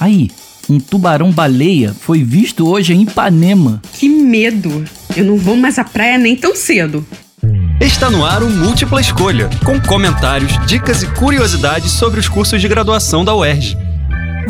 Aí, um tubarão-baleia foi visto hoje em Ipanema. Que medo! Eu não vou mais à praia nem tão cedo. Está no ar o Múltipla Escolha, com comentários, dicas e curiosidades sobre os cursos de graduação da UERJ.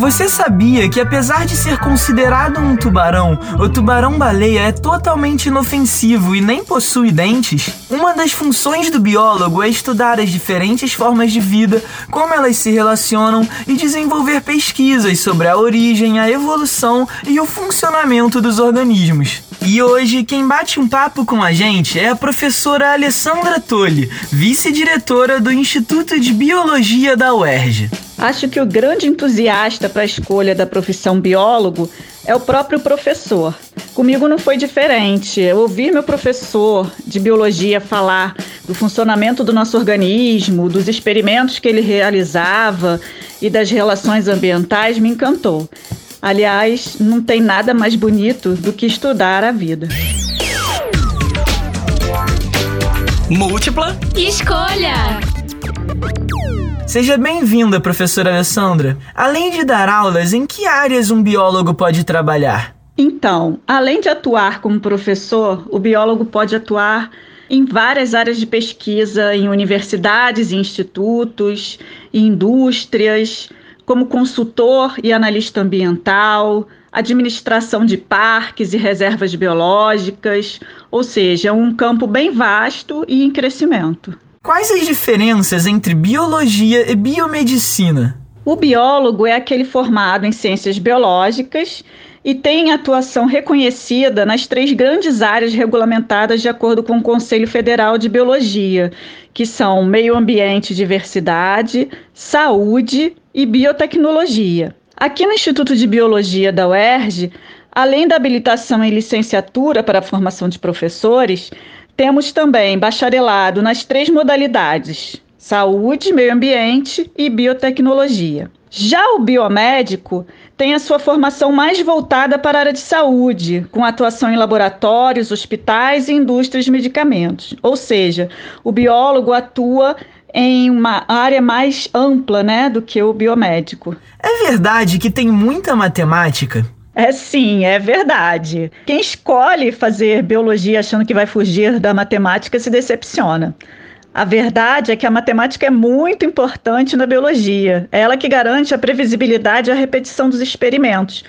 Você sabia que, apesar de ser considerado um tubarão, o tubarão-baleia é totalmente inofensivo e nem possui dentes? Uma das funções do biólogo é estudar as diferentes formas de vida, como elas se relacionam e desenvolver pesquisas sobre a origem, a evolução e o funcionamento dos organismos. E hoje, quem bate um papo com a gente é a professora Alessandra Tolle, vice-diretora do Instituto de Biologia da UERJ. Acho que o grande entusiasta para a escolha da profissão biólogo é o próprio professor. Comigo não foi diferente. Eu ouvir meu professor de biologia falar do funcionamento do nosso organismo, dos experimentos que ele realizava e das relações ambientais me encantou. Aliás, não tem nada mais bonito do que estudar a vida. Múltipla escolha. Seja bem-vinda, professora Alessandra. Além de dar aulas, em que áreas um biólogo pode trabalhar? Então, além de atuar como professor, o biólogo pode atuar em várias áreas de pesquisa, em universidades institutos, indústrias, como consultor e analista ambiental, administração de parques e reservas biológicas, ou seja, um campo bem vasto e em crescimento. Quais as diferenças entre biologia e biomedicina? O biólogo é aquele formado em ciências biológicas e tem atuação reconhecida nas três grandes áreas regulamentadas de acordo com o Conselho Federal de Biologia, que são meio ambiente e diversidade, saúde e biotecnologia. Aqui no Instituto de Biologia da UERJ, além da habilitação em licenciatura para a formação de professores, temos também bacharelado nas três modalidades: saúde, meio ambiente e biotecnologia. Já o biomédico tem a sua formação mais voltada para a área de saúde, com atuação em laboratórios, hospitais e indústrias de medicamentos. Ou seja, o biólogo atua em uma área mais ampla né, do que o biomédico. É verdade que tem muita matemática? É sim, é verdade. Quem escolhe fazer biologia achando que vai fugir da matemática se decepciona. A verdade é que a matemática é muito importante na biologia. É ela que garante a previsibilidade e a repetição dos experimentos.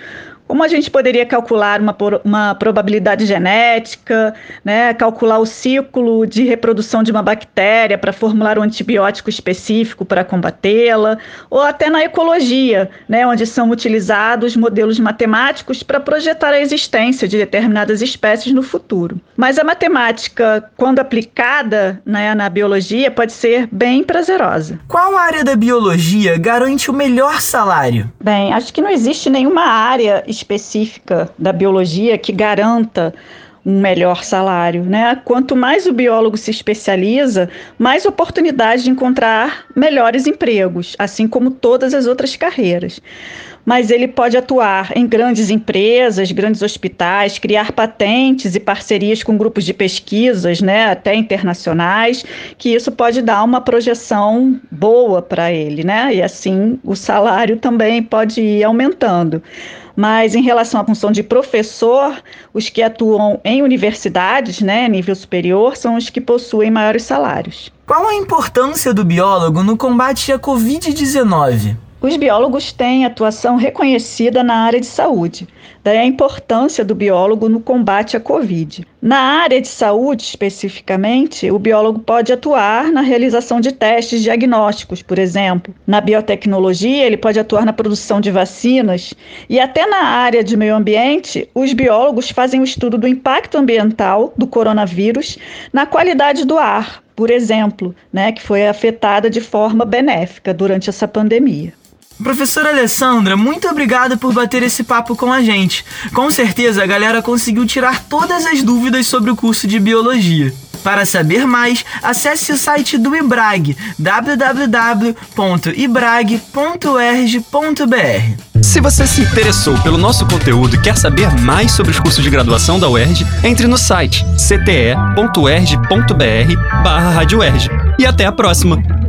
Como a gente poderia calcular uma, uma probabilidade genética, né, calcular o ciclo de reprodução de uma bactéria para formular um antibiótico específico para combatê-la, ou até na ecologia, né, onde são utilizados modelos matemáticos para projetar a existência de determinadas espécies no futuro. Mas a matemática, quando aplicada né, na biologia, pode ser bem prazerosa. Qual área da biologia garante o melhor salário? Bem, acho que não existe nenhuma área específica da biologia que garanta um melhor salário, né? Quanto mais o biólogo se especializa, mais oportunidade de encontrar melhores empregos, assim como todas as outras carreiras mas ele pode atuar em grandes empresas, grandes hospitais, criar patentes e parcerias com grupos de pesquisas, né, até internacionais, que isso pode dar uma projeção boa para ele, né? E assim o salário também pode ir aumentando. Mas em relação à função de professor, os que atuam em universidades, né, nível superior, são os que possuem maiores salários. Qual a importância do biólogo no combate à Covid-19? Os biólogos têm atuação reconhecida na área de saúde, daí a importância do biólogo no combate à Covid. Na área de saúde, especificamente, o biólogo pode atuar na realização de testes diagnósticos, por exemplo. Na biotecnologia, ele pode atuar na produção de vacinas. E até na área de meio ambiente, os biólogos fazem o estudo do impacto ambiental do coronavírus na qualidade do ar, por exemplo, né, que foi afetada de forma benéfica durante essa pandemia. Professora Alessandra, muito obrigada por bater esse papo com a gente. Com certeza a galera conseguiu tirar todas as dúvidas sobre o curso de biologia. Para saber mais, acesse o site do IBRAG, www.ibrag.erg.br. Se você se interessou pelo nosso conteúdo e quer saber mais sobre os cursos de graduação da UERJ, entre no site cte.erg.br/barra E até a próxima!